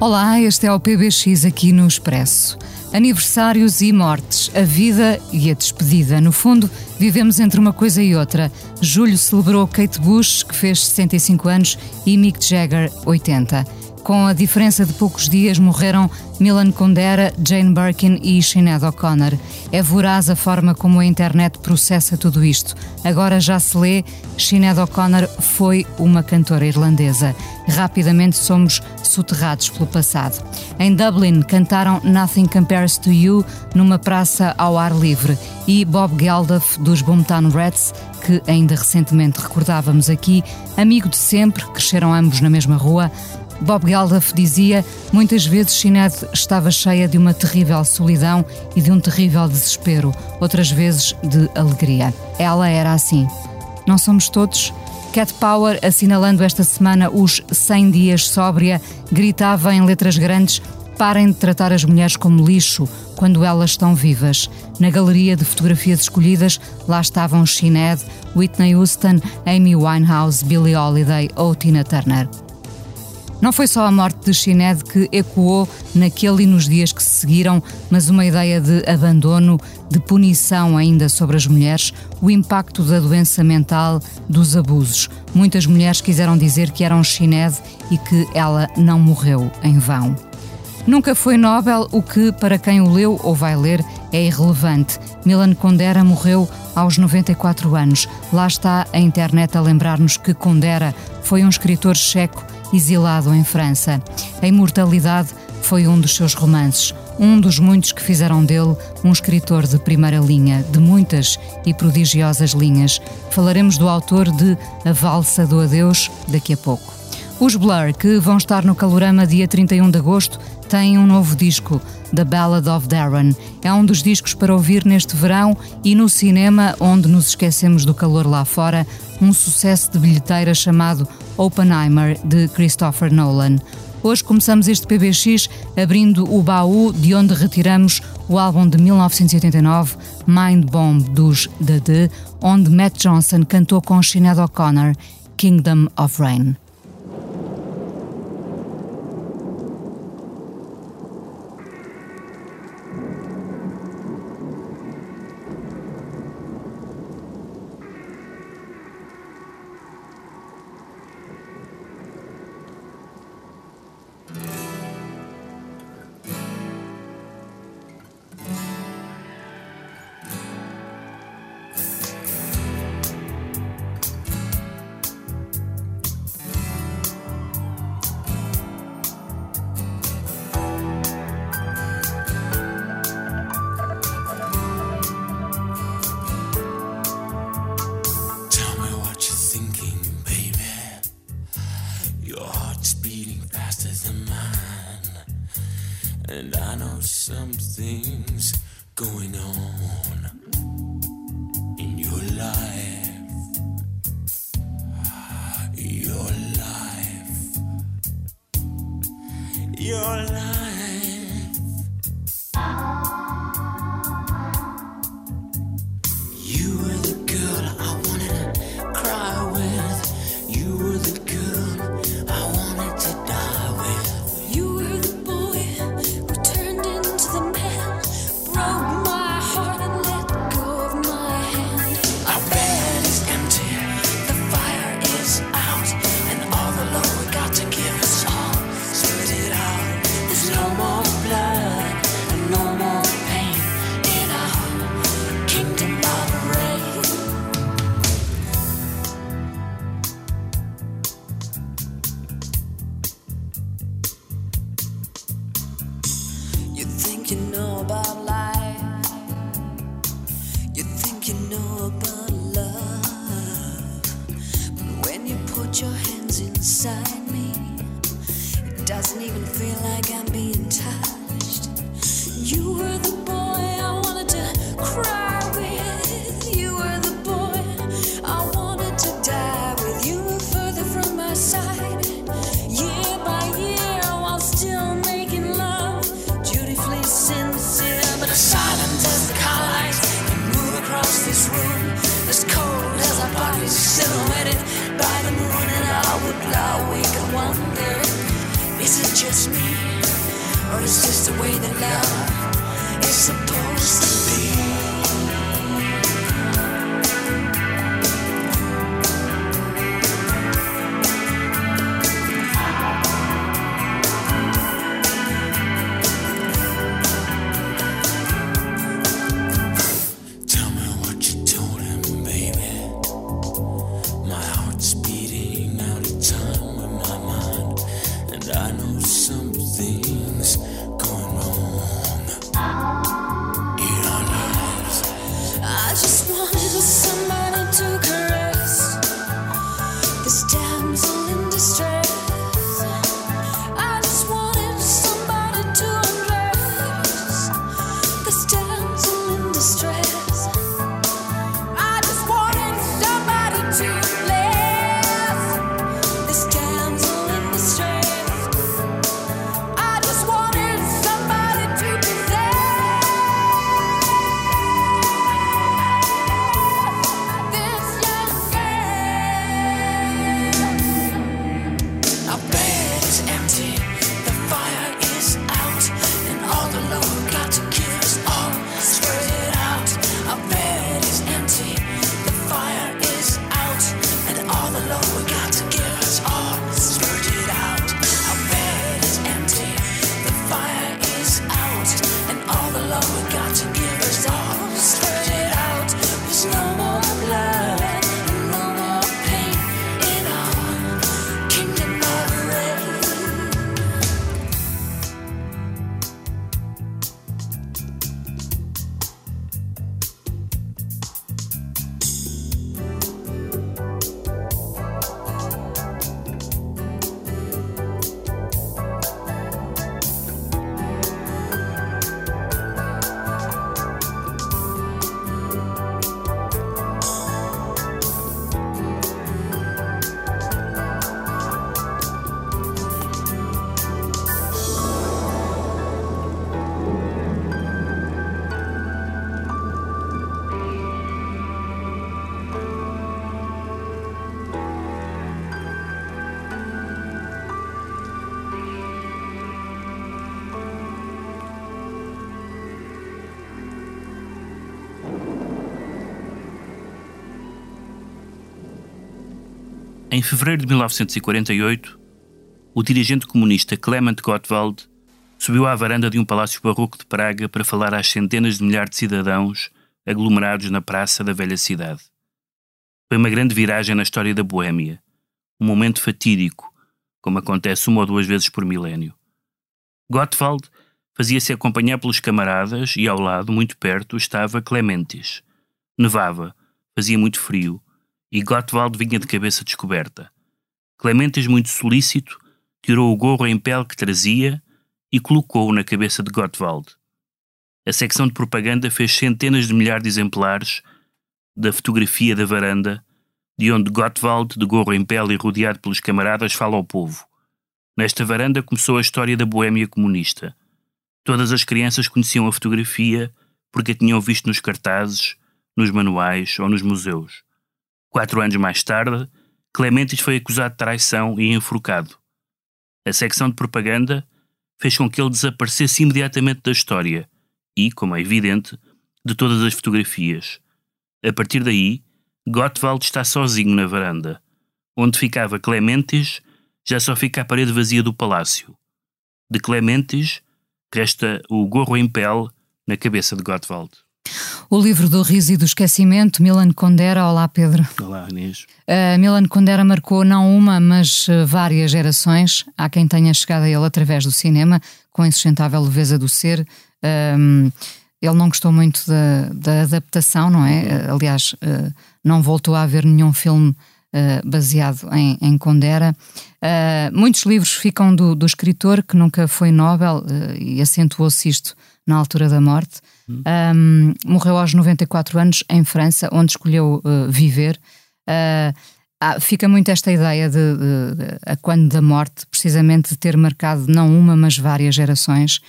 Olá, este é o PBX aqui no Expresso. Aniversários e mortes, a vida e a despedida. No fundo, vivemos entre uma coisa e outra. Julho celebrou Kate Bush, que fez 65 anos, e Mick Jagger, 80. Com a diferença de poucos dias, morreram Milan Kundera, Jane Birkin e Sinead O'Connor. É voraz a forma como a internet processa tudo isto. Agora já se lê: Sinead O'Connor foi uma cantora irlandesa. Rapidamente somos soterrados pelo passado. Em Dublin, cantaram Nothing Compares to You numa praça ao ar livre. E Bob Geldof, dos Boomtown Rats, que ainda recentemente recordávamos aqui, amigo de sempre, cresceram ambos na mesma rua. Bob Geldof dizia: muitas vezes Sinead estava cheia de uma terrível solidão e de um terrível desespero, outras vezes de alegria. Ela era assim. Não somos todos? Cat Power, assinalando esta semana os 100 dias sóbria, gritava em letras grandes: parem de tratar as mulheres como lixo quando elas estão vivas. Na galeria de fotografias escolhidas, lá estavam Sinead, Whitney Houston, Amy Winehouse, Billie Holiday ou Tina Turner. Não foi só a morte de Sinead que ecoou naquele e nos dias que se seguiram, mas uma ideia de abandono, de punição ainda sobre as mulheres, o impacto da doença mental, dos abusos. Muitas mulheres quiseram dizer que eram Sinead e que ela não morreu em vão. Nunca foi Nobel, o que, para quem o leu ou vai ler, é irrelevante. Milan Kundera morreu aos 94 anos. Lá está a internet a lembrar-nos que Kundera foi um escritor checo exilado em França. A imortalidade foi um dos seus romances, um dos muitos que fizeram dele um escritor de primeira linha, de muitas e prodigiosas linhas. Falaremos do autor de A Valsa do Adeus daqui a pouco. Os Blur, que vão estar no Calorama dia 31 de agosto, têm um novo disco, The Ballad of Darren. É um dos discos para ouvir neste verão e no cinema, onde nos esquecemos do calor lá fora, um sucesso de bilheteira chamado Oppenheimer, de Christopher Nolan. Hoje começamos este PBX abrindo o baú de onde retiramos o álbum de 1989, Mind Bomb, dos The, onde Matt Johnson cantou com Sinead O'Connor, Kingdom of Rain. speeding beating faster than mine. And I know something's going on in your life. Em fevereiro de 1948, o dirigente comunista Clement Gottwald subiu à varanda de um palácio barroco de Praga para falar às centenas de milhares de cidadãos aglomerados na praça da velha cidade. Foi uma grande viragem na história da Boêmia, um momento fatídico, como acontece uma ou duas vezes por milénio. Gottwald fazia-se acompanhar pelos camaradas e ao lado, muito perto, estava Clementes. Nevava, fazia muito frio, e Gottwald vinha de cabeça descoberta. Clementes, muito solícito, tirou o gorro em pele que trazia e colocou-o na cabeça de Gottwald. A secção de propaganda fez centenas de milhares de exemplares da fotografia da varanda, de onde Gottwald, de gorro em pele e rodeado pelos camaradas, fala ao povo. Nesta varanda começou a história da Boêmia comunista. Todas as crianças conheciam a fotografia porque a tinham visto nos cartazes, nos manuais ou nos museus. Quatro anos mais tarde, Clementes foi acusado de traição e enforcado. A secção de propaganda fez com que ele desaparecesse imediatamente da história e, como é evidente, de todas as fotografias. A partir daí, Gottwald está sozinho na varanda. Onde ficava Clementes, já só fica a parede vazia do palácio. De Clementes, resta o gorro em pele na cabeça de Gottwald. O livro do riso e do esquecimento, Milan Kundera. Olá, Pedro. Olá, Inês. Uh, Milan Kundera marcou não uma, mas uh, várias gerações. Há quem tenha chegado a ele através do cinema, com a insustentável leveza do ser. Um, ele não gostou muito da, da adaptação, não é? Uh, aliás, não voltou a haver nenhum filme uh, baseado em, em Condera. Uh, muitos livros ficam do, do, escritor, que nunca foi Nobel, uh, e acentuou-se isto na altura da morte. Um, morreu aos 94 anos em França, onde escolheu viver. Ah, fica muito esta ideia de, de, de, a quando da morte, precisamente de ter marcado não uma, mas várias gerações,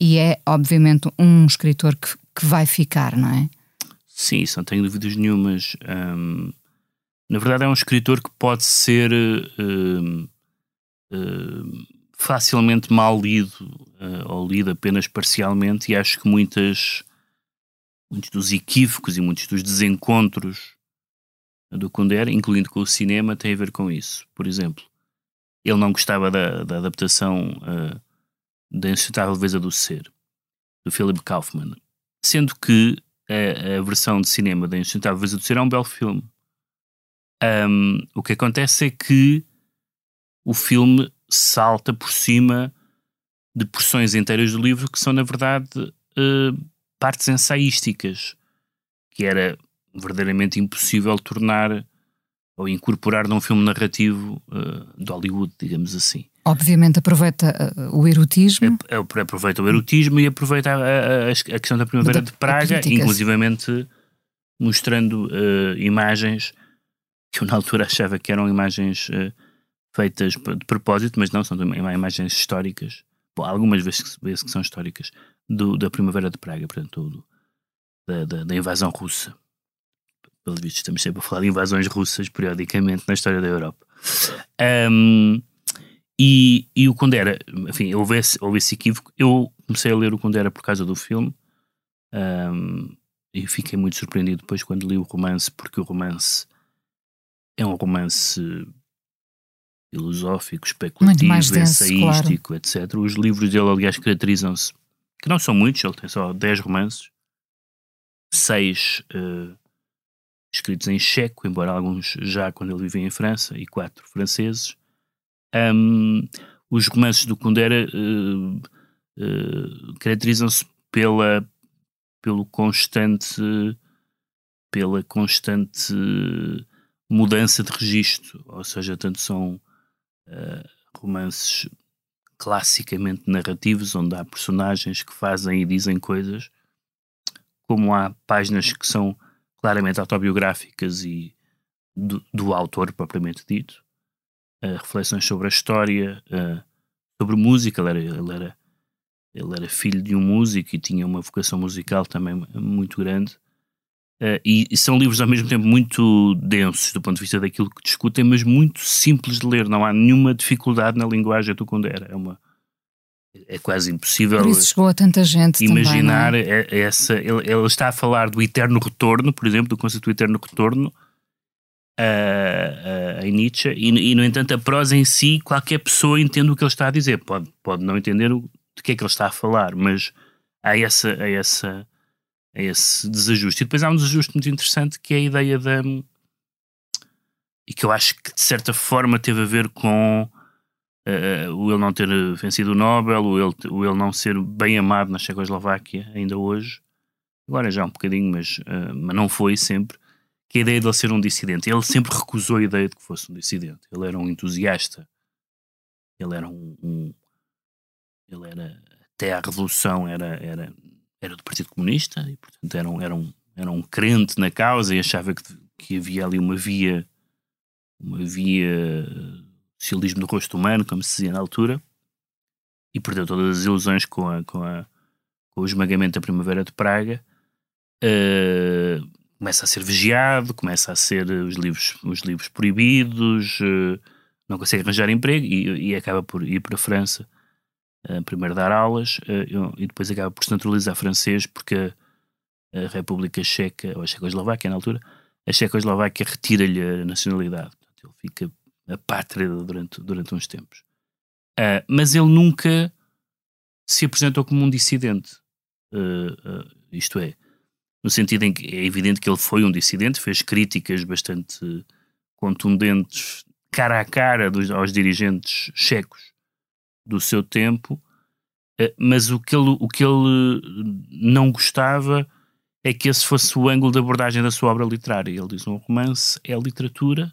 e é, obviamente, um escritor que, que vai ficar, não é? Sim, isso não tenho dúvidas nenhumas. Um, na verdade, é um escritor que pode ser um, um, facilmente mal lido uh, ou lido apenas parcialmente, e acho que muitas, muitos dos equívocos e muitos dos desencontros do Kundera, incluindo com o cinema, tem a ver com isso. Por exemplo, ele não gostava da, da adaptação uh, da Insustentável Leveza do Ser, do Philip Kaufman, sendo que a, a versão de cinema da Insustentável Leveza do Ser é um belo filme. Um, o que acontece é que o filme salta por cima de porções inteiras do livro que são, na verdade, uh, partes ensaísticas, que era verdadeiramente impossível tornar ou incorporar num filme narrativo uh, de Hollywood, digamos assim. Obviamente aproveita uh, o erotismo. É, é, aproveita o erotismo e aproveita a, a, a questão da Primavera da, de Praga, inclusivamente mostrando uh, imagens que eu na altura achava que eram imagens feitas de propósito, mas não, são imagens históricas. Bom, algumas vezes, vezes que são históricas, do, da Primavera de Praga, portanto, do, da, da, da invasão russa pelo visto estamos sempre a falar de invasões russas periodicamente na história da Europa. Um, e, e o Condera, enfim, houve esse, houve esse equívoco. Eu comecei a ler o Condera por causa do filme um, e fiquei muito surpreendido depois quando li o romance, porque o romance é um romance filosófico, especulativo, denso, ensaístico, claro. etc. Os livros dele, aliás, caracterizam-se, que não são muitos, ele tem só 10 romances, seis uh, escritos em checo, embora alguns já quando ele vivia em França, e quatro franceses. Um, os romances do Kundera uh, uh, caracterizam-se pela pelo constante pela constante mudança de registro, ou seja, tanto são uh, romances classicamente narrativos, onde há personagens que fazem e dizem coisas, como há páginas que são claramente autobiográficas e do, do autor propriamente dito, uh, reflexões sobre a história, uh, sobre música. Ele era, ele, era, ele era filho de um músico e tinha uma vocação musical também muito grande. Uh, e, e, são livros ao mesmo tempo muito densos do ponto de vista daquilo que discutem, mas muito simples de ler. Não há nenhuma dificuldade na linguagem do Condera. É uma é quase impossível Por isso chegou a tanta gente imaginar também, é? essa. Ele, ele, está a falar do eterno retorno, por exemplo, do conceito do eterno retorno a, a, a Nietzsche, e, e, no entanto a prosa em si, qualquer pessoa entende o que ele está a dizer. Pode, pode não entender o, de que é que ele está a falar, mas há, essa, há, essa, há esse desajuste. E depois há um desajuste muito interessante que é a ideia da. e que eu acho que de certa forma teve a ver com uh, o ele não ter vencido o Nobel, o ele, o ele não ser bem amado na Checoslováquia ainda hoje, agora já um bocadinho, mas, uh, mas não foi sempre, que a ideia de ele ser um dissidente. Ele sempre recusou a ideia de que fosse um dissidente. Ele era um entusiasta, ele era um, um ele era até à Revolução era, era, era do Partido Comunista e portanto era um, era um, era um crente na causa e achava que, que havia ali uma via uma via socialismo do rosto humano, como se dizia na altura, e perdeu todas as ilusões com, a, com, a, com o esmagamento da Primavera de Praga. Uh, começa a ser vigiado, começa a ser os livros, os livros proibidos, uh, não consegue arranjar emprego e, e, acaba por ir para a França primeiro dar aulas e depois acaba por se naturalizar francês porque a, República Checa, ou a Checoslováquia na altura, a Checoslováquia retira-lhe a nacionalidade. Ele fica a pátria durante, durante uns tempos. Uh, mas ele nunca se apresentou como um dissidente. Uh, uh, isto é, no sentido em que é evidente que ele foi um dissidente, fez críticas bastante contundentes, cara a cara dos, aos dirigentes checos do seu tempo, mas o que, ele, o que ele não gostava é que esse fosse o ângulo de abordagem da sua obra literária. Ele diz: um romance é literatura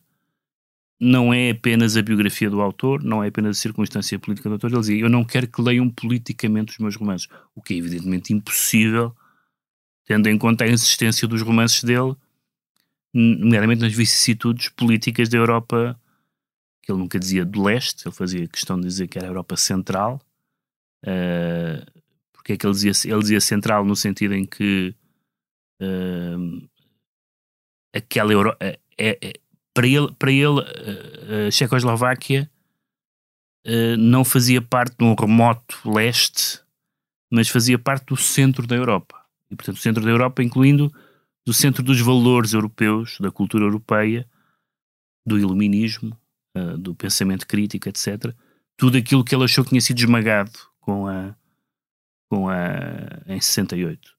não é apenas a biografia do autor, não é apenas a circunstância política do autor. Ele dizia: Eu não quero que leiam politicamente os meus romances, o que é evidentemente impossível, tendo em conta a existência dos romances dele, nomeadamente nas vicissitudes políticas da Europa, que ele nunca dizia do leste, ele fazia questão de dizer que era a Europa central. Uh, porque é que ele dizia, ele dizia central no sentido em que uh, aquela Europa. É, é, para ele, para ele a Checoslováquia não fazia parte de um remoto leste, mas fazia parte do centro da Europa. E, portanto, o centro da Europa, incluindo do centro dos valores europeus, da cultura europeia, do iluminismo, do pensamento crítico, etc. Tudo aquilo que ele achou que tinha sido esmagado com a, com a, em 68.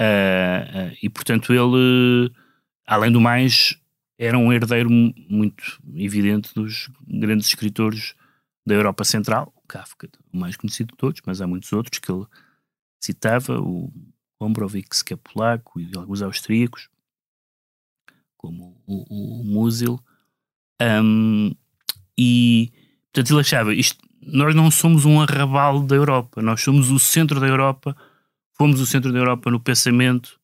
Uh, uh, e, portanto, ele, além do mais, era um herdeiro muito evidente dos grandes escritores da Europa Central, o Kafka, o mais conhecido de todos, mas há muitos outros que ele citava, o Gombrowicz, que é polaco, e alguns austríacos, como o, o, o Musil. Um, e, portanto, ele achava, isto, nós não somos um arrabal da Europa, nós somos o centro da Europa, fomos o centro da Europa no pensamento,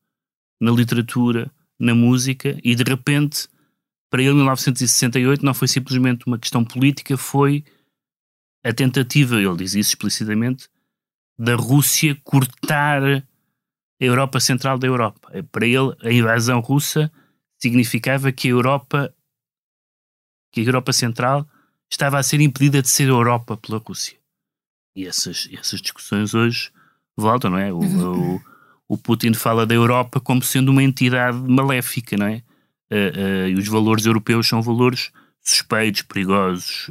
na literatura, na música, e de repente para ele 1968 não foi simplesmente uma questão política, foi a tentativa, ele diz isso explicitamente, da Rússia cortar a Europa Central da Europa. Para ele, a invasão russa significava que a Europa, que a Europa Central estava a ser impedida de ser Europa pela Rússia. E essas, essas discussões hoje voltam, não é? O, o, o Putin fala da Europa como sendo uma entidade maléfica, não é? uh, e os valores europeus são valores suspeitos, perigosos,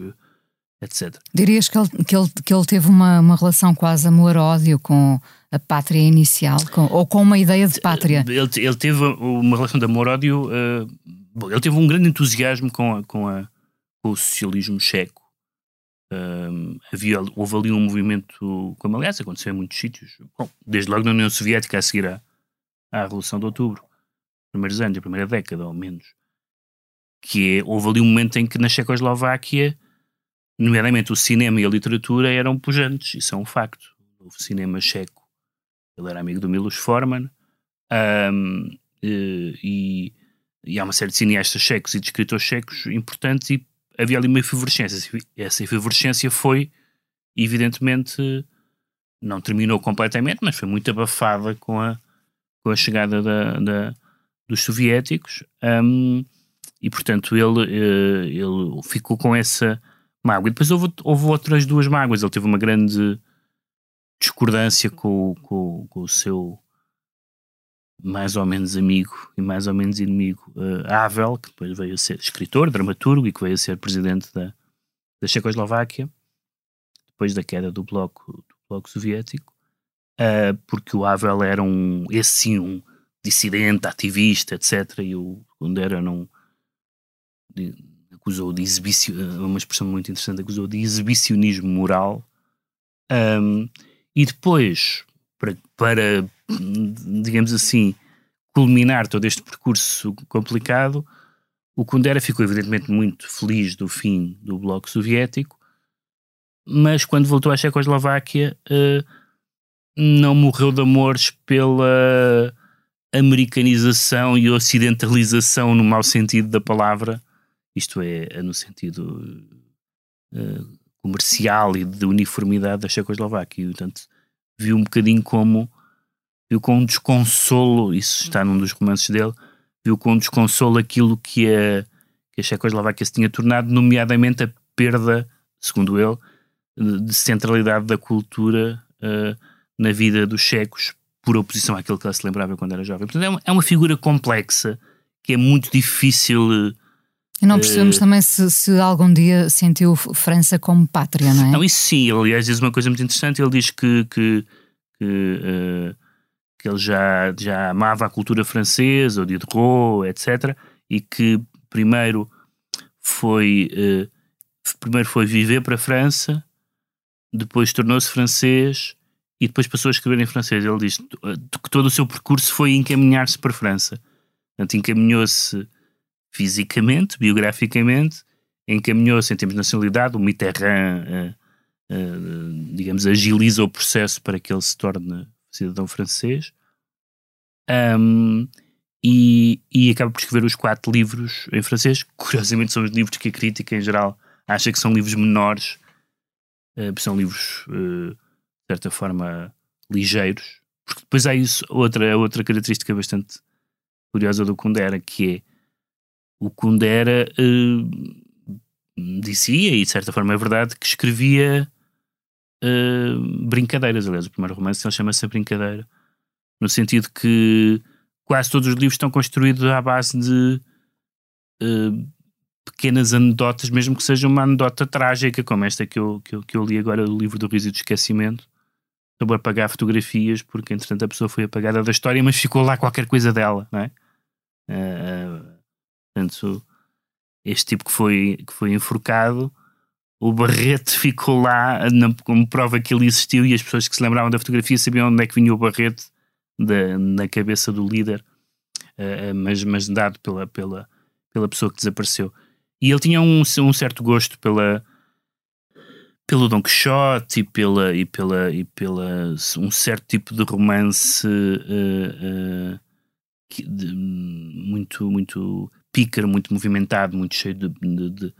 etc. Dirias que ele, que ele, que ele teve uma, uma relação quase amor-ódio com a pátria inicial, com, ou com uma ideia de pátria? Ele, ele teve uma relação de amor-ódio. Uh, ele teve um grande entusiasmo com, a, com, a, com o socialismo checo. Uh, havia, houve ali um movimento, como aliás aconteceu em muitos sítios, bom, desde logo na União Soviética a seguir à, à Revolução de Outubro primeiros anos, a primeira década, ou menos. Que é, houve ali um momento em que na Checoslováquia, nomeadamente o cinema e a literatura eram pujantes, isso é um facto. Houve cinema checo, ele era amigo do Milos Forman, um, e, e, há uma série de cineastas checos e de escritores checos importantes, e havia ali uma efervescência. Essa efervescência foi, evidentemente, não terminou completamente, mas foi muito abafada com a, com a chegada da, da, dos soviéticos um, e portanto ele, uh, ele ficou com essa mágoa. E depois houve, houve outras duas mágoas. Ele teve uma grande discordância com, com, com o seu mais ou menos amigo e mais ou menos inimigo uh, Havel, que depois veio a ser escritor, dramaturgo e que veio a ser presidente da, da Checoslováquia, depois da queda do bloco, do bloco soviético, uh, porque o Havel era um, esse sim, um, dissidente, ativista, etc. E o Kundera não acusou de exibicionismo, uma expressão muito interessante, acusou de exibicionismo moral. Um, e depois, para, para, digamos assim, culminar todo este percurso complicado, o Kundera ficou evidentemente muito feliz do fim do Bloco Soviético, mas quando voltou à Checoslováquia uh, não morreu de amores pela americanização e ocidentalização no mau sentido da palavra, isto é, é no sentido uh, comercial e de uniformidade da Checoslováquia. E, portanto, viu um bocadinho como, viu com um desconsolo, isso está num dos romances dele, viu com um desconsolo aquilo que a, que a Checoslováquia se tinha tornado, nomeadamente a perda, segundo ele, de centralidade da cultura uh, na vida dos checos por oposição àquilo que ela se lembrava quando era jovem. Portanto, é uma, é uma figura complexa que é muito difícil. E não percebemos uh, também se, se, algum dia sentiu França como pátria, não é? Não, isso sim. Ele, aliás, diz uma coisa muito interessante. Ele diz que, que, que, uh, que ele já, já amava a cultura francesa, o Diderot, etc. E que primeiro foi, uh, primeiro foi viver para a França, depois tornou-se francês e depois passou a escrever em francês. Ele diz que todo o seu percurso foi encaminhar-se para a França. Portanto, encaminhou-se fisicamente, biograficamente, encaminhou-se em termos de nacionalidade, o Mitterrand, uh, digamos, agiliza o processo para que ele se torne cidadão francês. Um, e, e, acaba por escrever os quatro livros em francês. Curiosamente, são os livros que a crítica em geral acha que são livros menores, uh, são livros, uh, de certa forma, ligeiros. Porque depois há isso, outra, outra característica bastante curiosa do Kundera, que é o Kundera uh, dizia, e de certa forma é verdade, que escrevia brincadeiras. Aliás, o primeiro romance ele chama-se A Brincadeira, no sentido que quase todos os livros estão construídos à base de uh, pequenas anedotas, mesmo que seja uma anedota trágica, como esta que eu, que eu, que eu li agora, o livro do Riso e do Esquecimento, sobre apagar fotografias, porque entretanto a pessoa foi apagada da história, mas ficou lá qualquer coisa dela, não é? Uh, portanto, este tipo que foi, que foi enforcado, o Barrete ficou lá como prova que ele existiu e as pessoas que se lembravam da fotografia sabiam onde é que vinha o Barrete da, na cabeça do líder, uh, mas, mas dado pela, pela, pela pessoa que desapareceu. E ele tinha um, um certo gosto pela, pelo Don Quixote e pela, e pela, e pela um certo tipo de romance uh, uh, de, muito, muito pícaro, muito movimentado, muito cheio de, de, de,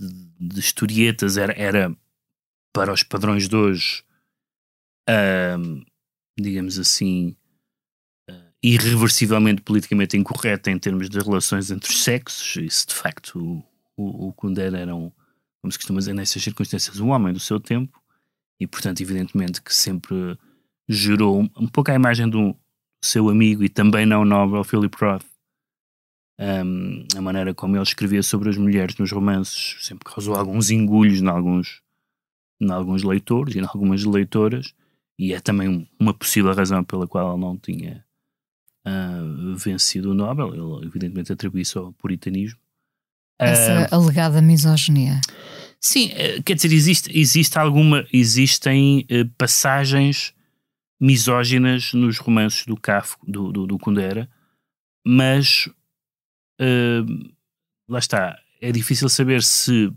de historietas. Era, era, para os padrões de hoje, uh, digamos assim, irreversivelmente politicamente incorreta em termos de relações entre os sexos. Isso, de facto, o, o, o Kundera era um, como se costuma dizer nessas circunstâncias, um homem do seu tempo e, portanto, evidentemente que sempre gerou um, um pouco a imagem do seu amigo e também não nobre Philip Roth. Um, a maneira como ele escrevia sobre as mulheres nos romances sempre causou alguns engulhos em alguns, em alguns leitores e em algumas leitoras, e é também uma possível razão pela qual ele não tinha uh, vencido o Nobel. Ele, evidentemente, atribui isso ao puritanismo. Essa uh, alegada misoginia. Sim, uh, quer dizer, existe, existe alguma, existem uh, passagens misóginas nos romances do Kafka, do, do, do Kundera, mas lá está, é difícil saber se,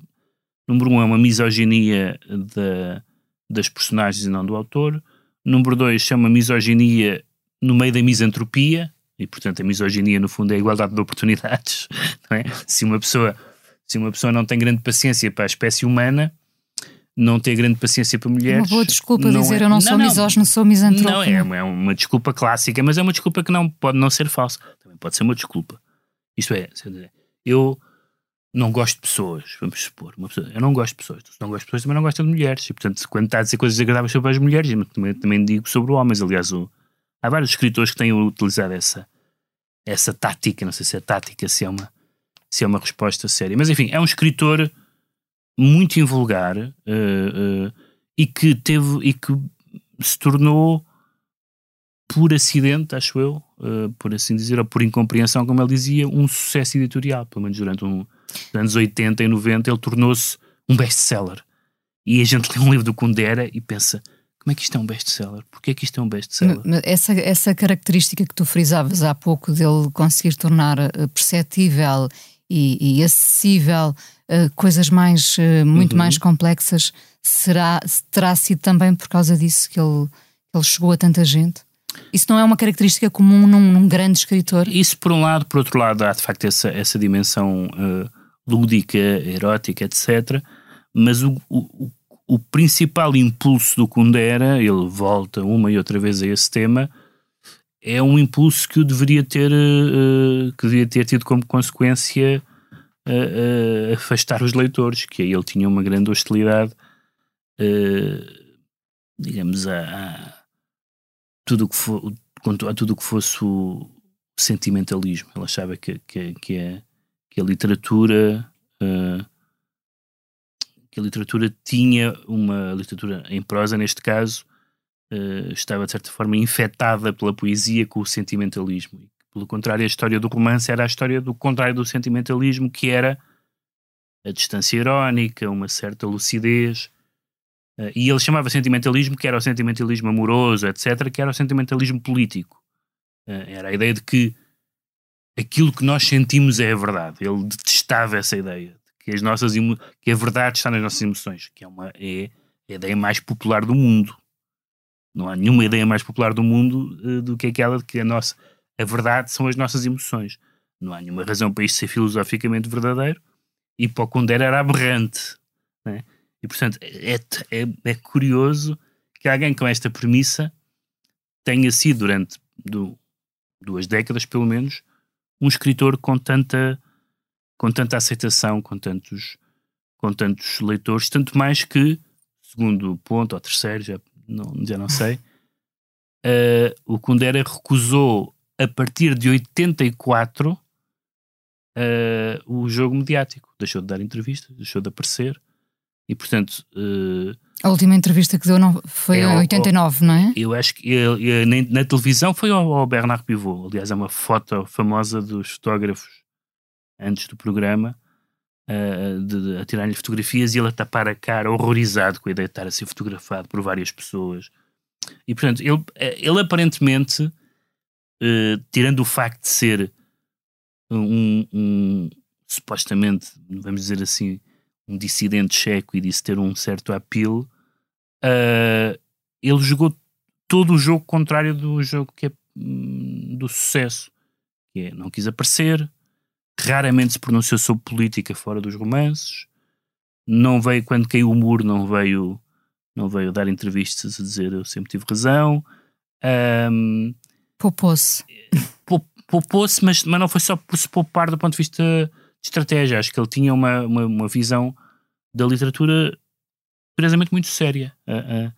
número um, é uma misoginia da, das personagens e não do autor, número dois, se é uma misoginia no meio da misantropia, e portanto a misoginia no fundo é a igualdade de oportunidades, é? Se uma pessoa, se uma pessoa não tem grande paciência para a espécie humana, não tem grande paciência para mulheres. Uma boa desculpa dizer é, eu não, não sou não, misógino, sou misantrópico. Não, é uma, é uma desculpa clássica, mas é uma desculpa que não pode não ser falsa. Também pode ser uma desculpa. Isto é, eu não gosto de pessoas, vamos supor. Uma pessoa, eu não gosto de pessoas. Se não gosto de pessoas, também não gosto de mulheres. E portanto, quando está a dizer coisas desagradáveis sobre as mulheres, também, também digo sobre homens. Aliás, o, há vários escritores que têm utilizado essa, essa tática, não sei se é tática, se é uma, se é uma resposta séria. Mas enfim, é um escritor muito invulgar uh, uh, e que teve e que se tornou por acidente, acho eu, uh, por assim dizer, ou por incompreensão, como ele dizia, um sucesso editorial. Pelo menos durante um, os anos 80 e 90 ele tornou-se um best-seller. E a gente lê um livro do Kundera e pensa como é que isto é um best-seller? Porquê é que isto é um best-seller? Essa, essa característica que tu frisavas há pouco dele conseguir tornar eh, perceptível e, e acessível uh, coisas mais, uh, muito uhum. mais complexas, será, terá sido também por causa disso que ele, ele chegou a tanta gente? Isso não é uma característica comum num, num, grande escritor? Isso por um lado, por outro lado há de facto essa, essa dimensão uh, lúdica, erótica, etc. Mas o, o, o principal impulso do Kundera, ele volta uma e outra vez a esse tema, é um impulso que o deveria ter, uh, que deveria ter tido como consequência uh, afastar os leitores, que aí ele tinha uma grande hostilidade, digamos, a, tudo que for, quanto a tudo o que fosse o sentimentalismo. Ele achava que, que, que, a, que a literatura que a literatura tinha uma a literatura em prosa neste caso uh, estava de certa forma infectada pela poesia com o sentimentalismo pelo contrário a história do romance era a história do contrário do sentimentalismo que era a distância irónica uma certa lucidez uh, e ele chamava sentimentalismo que era o sentimentalismo amoroso etc que era o sentimentalismo político uh, era a ideia de que aquilo que nós sentimos é a verdade ele detestava essa ideia que as nossas que a verdade está nas nossas emoções, que é uma é a ideia mais popular do mundo. Não há nenhuma ideia mais popular do mundo eh, do que aquela de que a nossa a verdade são as nossas emoções. Não há nenhuma razão para isto ser filosoficamente verdadeiro e para o Kundera era aberrante. né? E portanto é, é, é curioso que alguém com esta premissa tenha sido durante du- duas décadas pelo menos um escritor com tanta com tanta aceitação, com tantos com tantos leitores, tanto mais que segundo ponto ou terceiro, já não, já não sei, eh, o Kundera recusou a partir de 84 eh, o jogo mediático. Deixou de dar entrevistas, deixou de aparecer e, portanto, eh, A última entrevista que deu não, foi É, em ao- 89, não é? eu acho que ele- ele- na, na televisão foi ao, ao Bernard Pivot. Aliás, é uma foto famosa dos fotógrafos antes do programa eh, de, de- a tirar-lhe fotografias e ele a tapar a cara, horrorizado com a ideia de estar a ser fotografado por várias pessoas. E portanto, ele, eh, ele aparentemente, eh, tirando o facto de ser um, um- supostamente, vamos dizer assim, um dissidente checo e disse ter um certo apelo, eh, ele jogou todo o jogo contrário do jogo que é hum, do sucesso, que é não quis aparecer, raramente se pronunciou sobre política fora dos romances, não veio quando caiu o muro, não veio não veio dar entrevistas a dizer eu sempre tive razão. Ahm, Poupou-se. pou- Poupou-se, mas, mas não foi só por se poupar do ponto de vista estratégia. Acho que ele tinha uma, uma, uma visão da literatura curiosamente muito séria, ah, ah,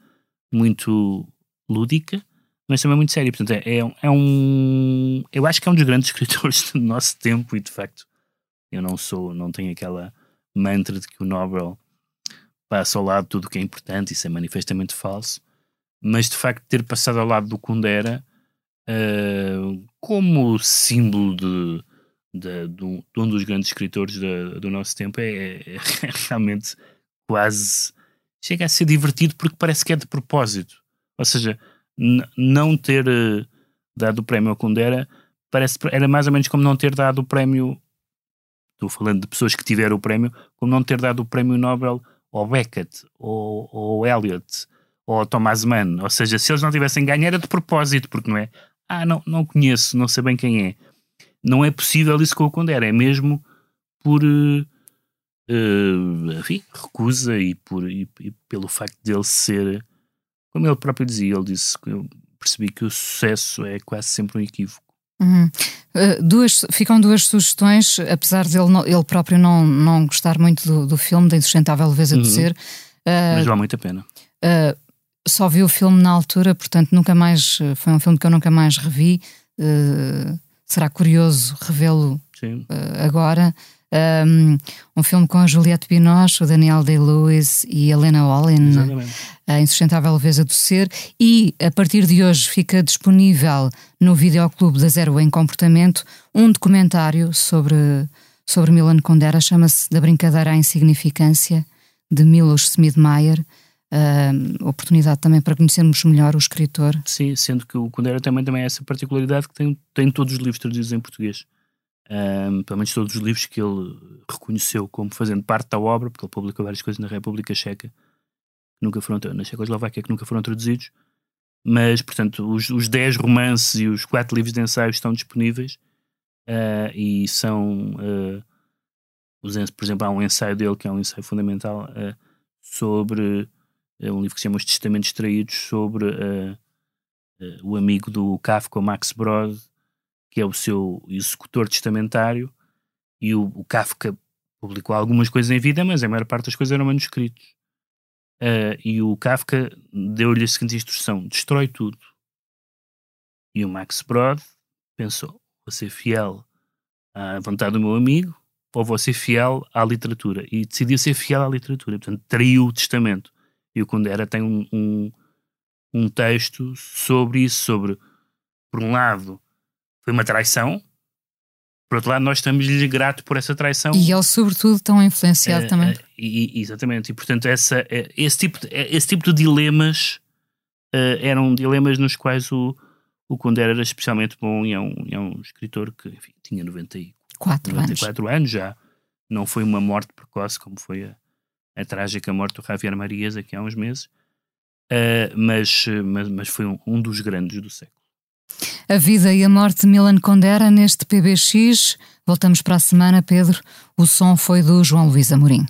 muito lúdica, mas também muito séria. Portanto, é, é é um. Eu acho que é um dos grandes escritores do nosso tempo e de facto eu não sou, não tenho aquela mantra de que o Nobel passa ao lado tudo o que é importante, isso é manifestamente falso, mas de facto ter passado ao lado do Kundera uh, como símbolo de, de, de, um, de um dos grandes escritores da- do nosso tempo é, é realmente quase chega a ser divertido porque parece que é de propósito. Ou seja, não ter eh, dado o prémio ao Kundera parece, era mais ou menos como não ter dado o prémio. Estou falando de pessoas que tiveram o prémio, como não ter dado o prémio Nobel ao Beckett, ou ao Eliot, ou ao Thomas Mann. Ou seja, se eles não tivessem ganho, era de propósito, porque não é? Ah, não, não conheço, não sei bem quem é. Não é possível isso com o Kundera, é mesmo por. eh, eh, enfim, recusa e, por, e, e pelo facto dele ser. Como ele próprio dizia, ele disse que eu percebi que o sucesso é quase sempre um equívoco. Uhum. Uh, duas, ficam duas sugestões, apesar de ele, não- ele próprio não, não gostar muito do, do filme, da insustentável leveza de Uhum. ser. Uh, Mas vale muito a pena. Uh, só vi o filme na altura, portanto nunca mais uh, foi um filme que eu nunca mais revi. Uh, será curioso revê-lo uh, agora. Um, um filme com a Juliette Binoche, o Daniel Day-Lewis e a Lena Olin, a Insustentável Leveza do Ser, e a partir de hoje fica disponível no Videoclube da Zero em Comportamento um documentário sobre, sobre Milan Kundera, chama-se Da Brincadeira à Insignificância, de Milos Smith-Meyer. Uh, oportunidade também para conhecermos melhor o escritor. Sim, sendo que o Kundera também tem essa particularidade que tem, tem todos os livros traduzidos em português. Ahm, pelo menos todos os livros que ele reconheceu como fazendo parte da obra, porque ele publicou várias coisas na República Checa, que nunca foram, na Checoslováquia, que nunca foram traduzidos. Mas, portanto, os, os 10 romances e os 4 livros de ensaios estão disponíveis ah, e são. ens- por exemplo, há um ensaio dele que é um ensaio fundamental ah, sobre é um livro que se chama Os Testamentos Traídos, sobre ah, ah, o amigo do Kafka, o Max Brod, que é o seu executor testamentário, e o, o Kafka publicou algumas coisas em vida, mas a maior parte das coisas eram manuscritos. Ah, e o Kafka deu-lhe a seguinte instrução: destrói tudo. E o Max Brod pensou: vou ser fiel à vontade do meu amigo ou vou ser fiel à literatura? E decidiu ser fiel à literatura, portanto, traiu o testamento. E o Kundera tem um, um, um texto sobre isso, sobre, por um lado, foi uma traição, por outro lado, nós estamos-lhe grato por essa traição. E ele, sobretudo, tão influenciado Eh, também. eh, e- exatamente, e portanto, essa, eh, esse, tipo de, eh, esse tipo de dilemas eh, eram dilemas nos quais o, o Kundera era especialmente bom e é um, é um escritor que enfim, tinha 94 Quatro anos. 94 anos já, Não foi uma morte precoce, como foi a, a trágica morte do Javier Marias aqui há uns meses, uh, mas, mas, mas foi um, um dos grandes do século. A vida e a morte de Milan Kundera neste PBX. Voltamos para a semana, Pedro. O som foi do João Luís Amorim.